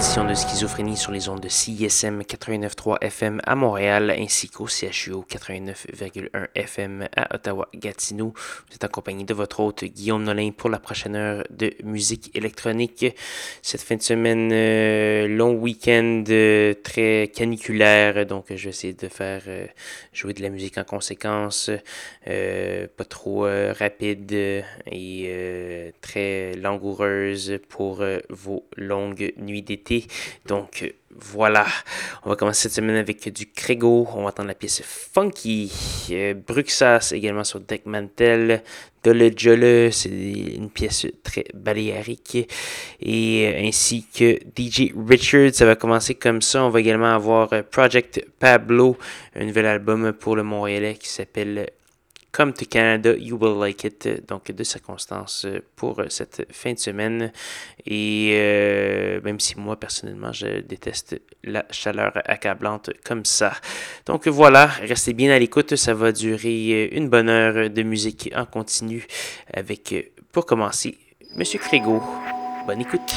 De Schizophrénie sur les ondes de CISM 89.3 FM à Montréal ainsi qu'au CHUO 89.1 FM à Ottawa-Gatineau. Vous êtes accompagné de votre hôte Guillaume Nolin pour la prochaine heure de musique électronique. Cette fin de semaine, euh, long week-end euh, très caniculaire, donc je vais essayer de faire euh, jouer de la musique en conséquence, pas trop rapide et très langoureuse pour vos longs nuit d'été. Donc voilà, on va commencer cette semaine avec du Crego. On va entendre la pièce Funky. Euh, Bruxas également sur Deck Mantel. Jole, c'est une pièce très baléarique. Et euh, ainsi que DJ Richard, ça va commencer comme ça. On va également avoir euh, Project Pablo, un nouvel album pour le Montréalais qui s'appelle Come to Canada, You Will Like It. Donc, deux circonstances pour cette fin de semaine. Et euh, même si moi, personnellement, je déteste la chaleur accablante comme ça. Donc voilà, restez bien à l'écoute. Ça va durer une bonne heure de musique en continu avec, pour commencer, Monsieur Crégo. Bonne écoute.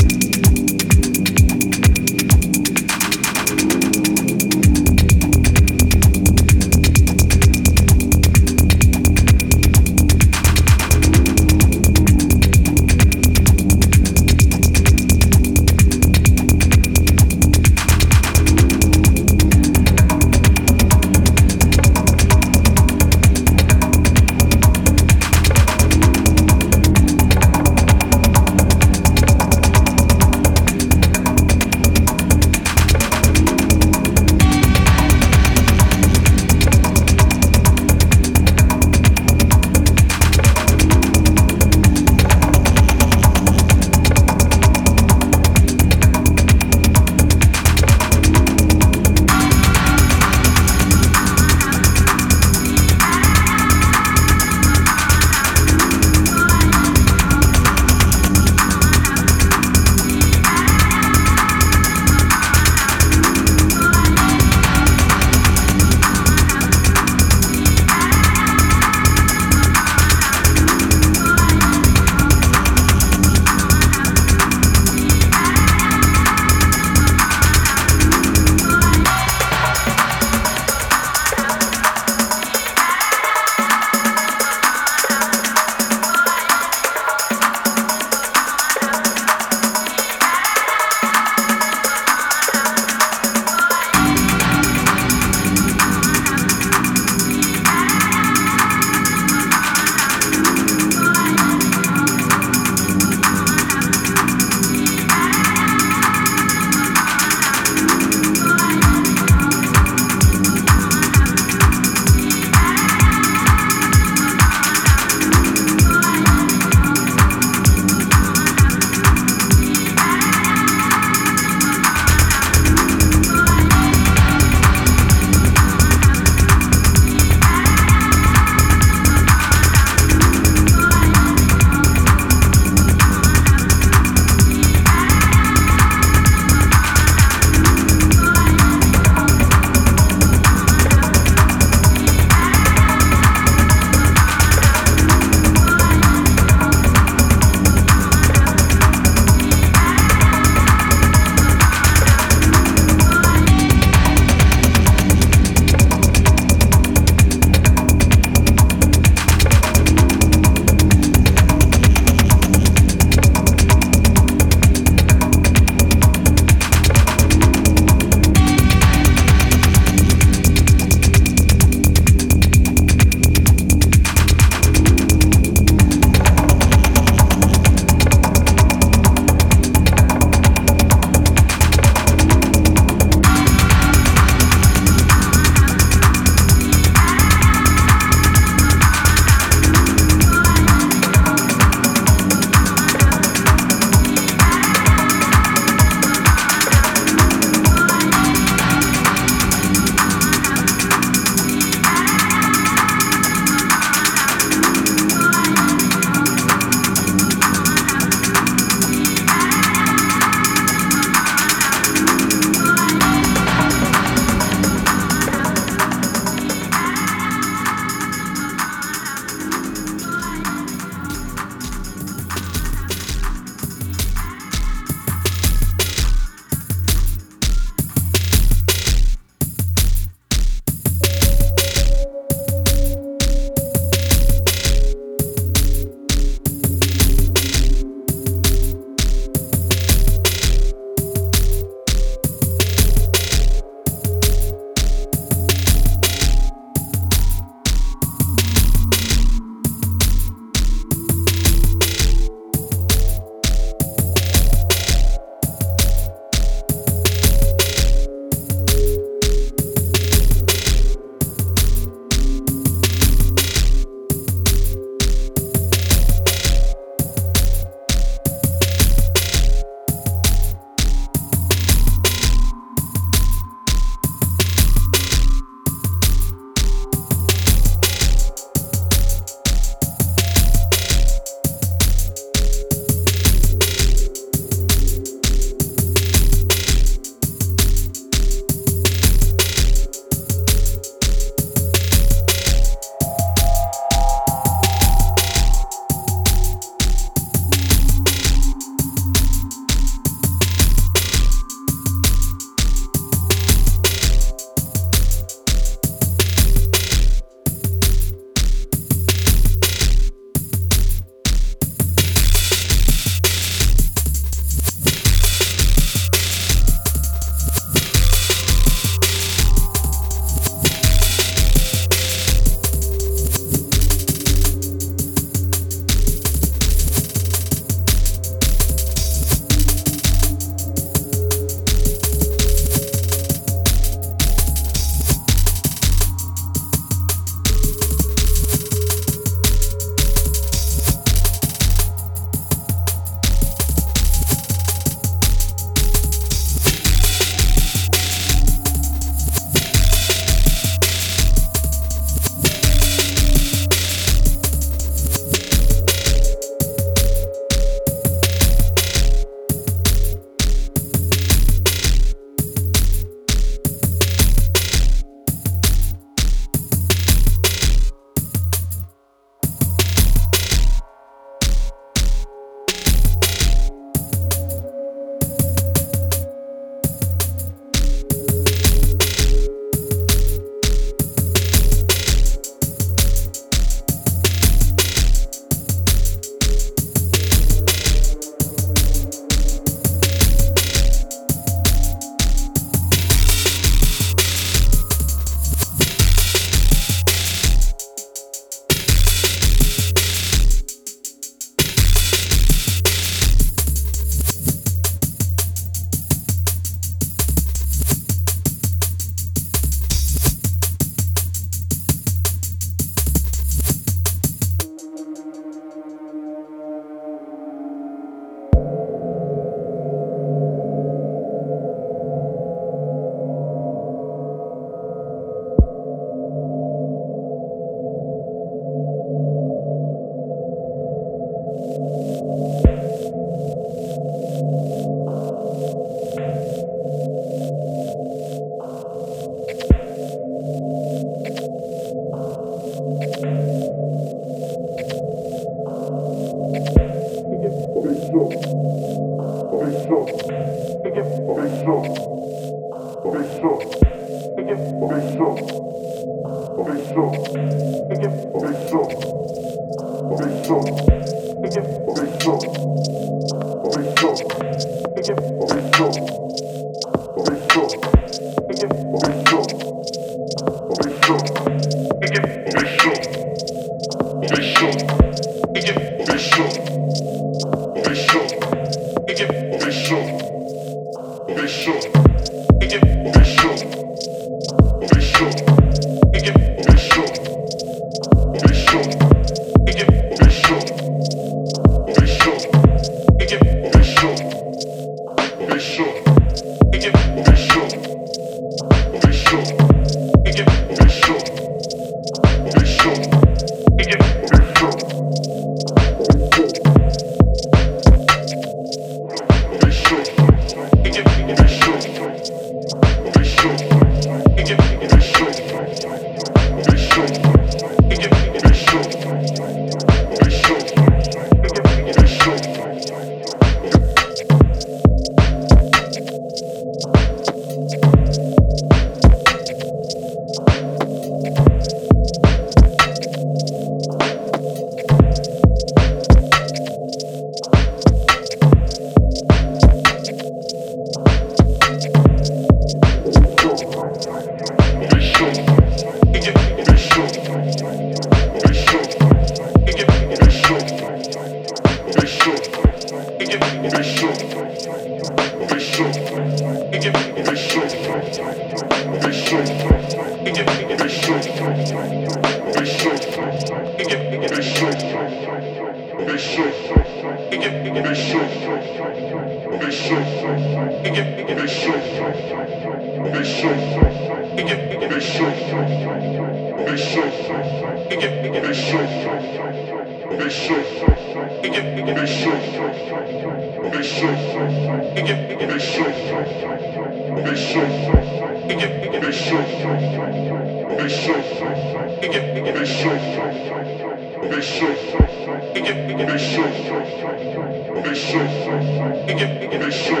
They shook. They shook. They shook.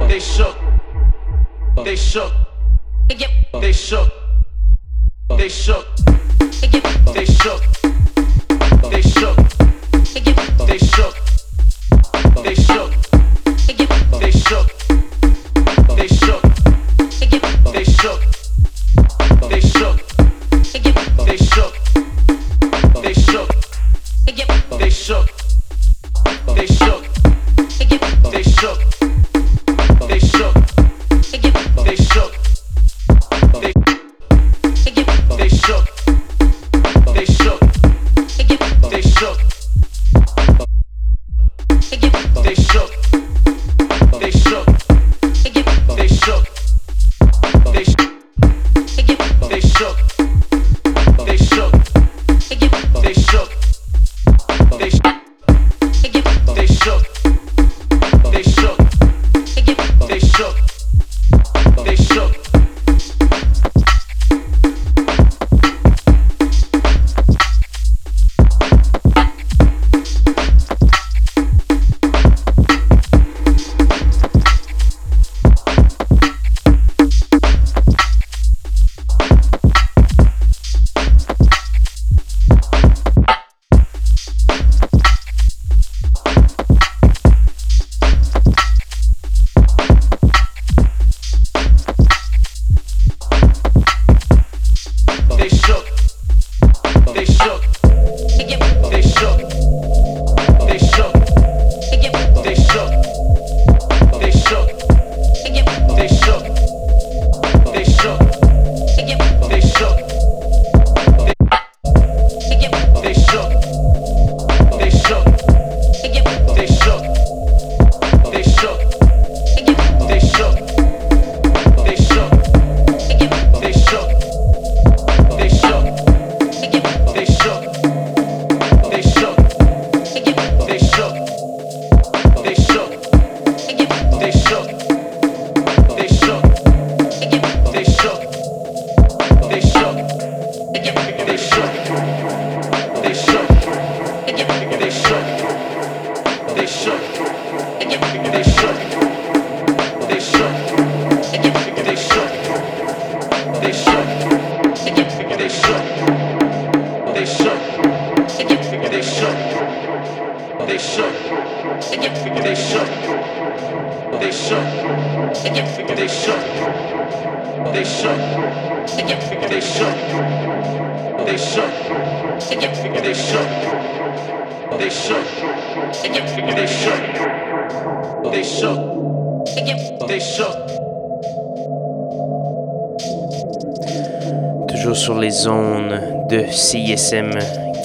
They shook. They shook. They shook. They shook. They shook. They shook. They shook. They shook. They shook.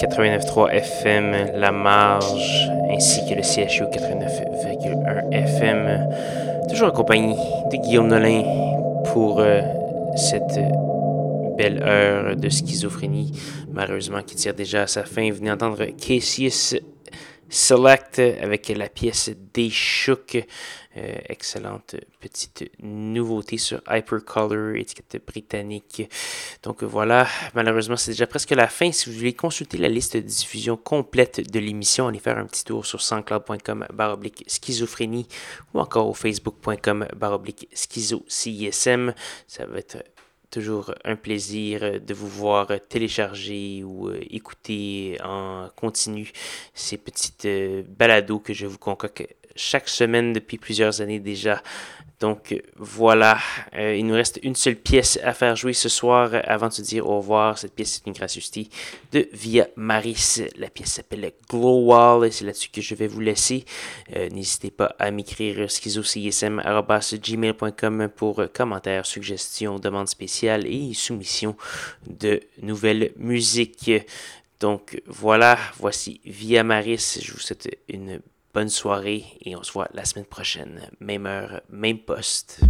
89.3 FM, La Marge, ainsi que le CHU 89.1 FM. Toujours en compagnie de Guillaume Nolin pour euh, cette belle heure de schizophrénie, malheureusement qui tire déjà à sa fin. Venez d'entendre Cassius Select avec la pièce Shook. Euh, excellente petite nouveauté sur Hypercolor, étiquette britannique. Donc voilà, malheureusement c'est déjà presque la fin. Si vous voulez consulter la liste de diffusion complète de l'émission, allez faire un petit tour sur soundcloud.com baroblique schizophrénie ou encore au facebook.com baroblique schizo CISM. Ça va être toujours un plaisir de vous voir télécharger ou écouter en continu ces petites balados que je vous concocte chaque semaine depuis plusieurs années déjà. Donc voilà, euh, il nous reste une seule pièce à faire jouer ce soir avant de se dire au revoir. Cette pièce est une gracieuseté de Via Maris. La pièce s'appelle Glow Wall et c'est là-dessus que je vais vous laisser. Euh, N'hésitez pas à m'écrire schizocism.gmail.com pour commentaires, suggestions, demandes spéciales et soumissions de nouvelles musiques. Donc voilà, voici Via Maris. Je vous souhaite une bonne soirée et on se voit la semaine prochaine. Même heure, même poste.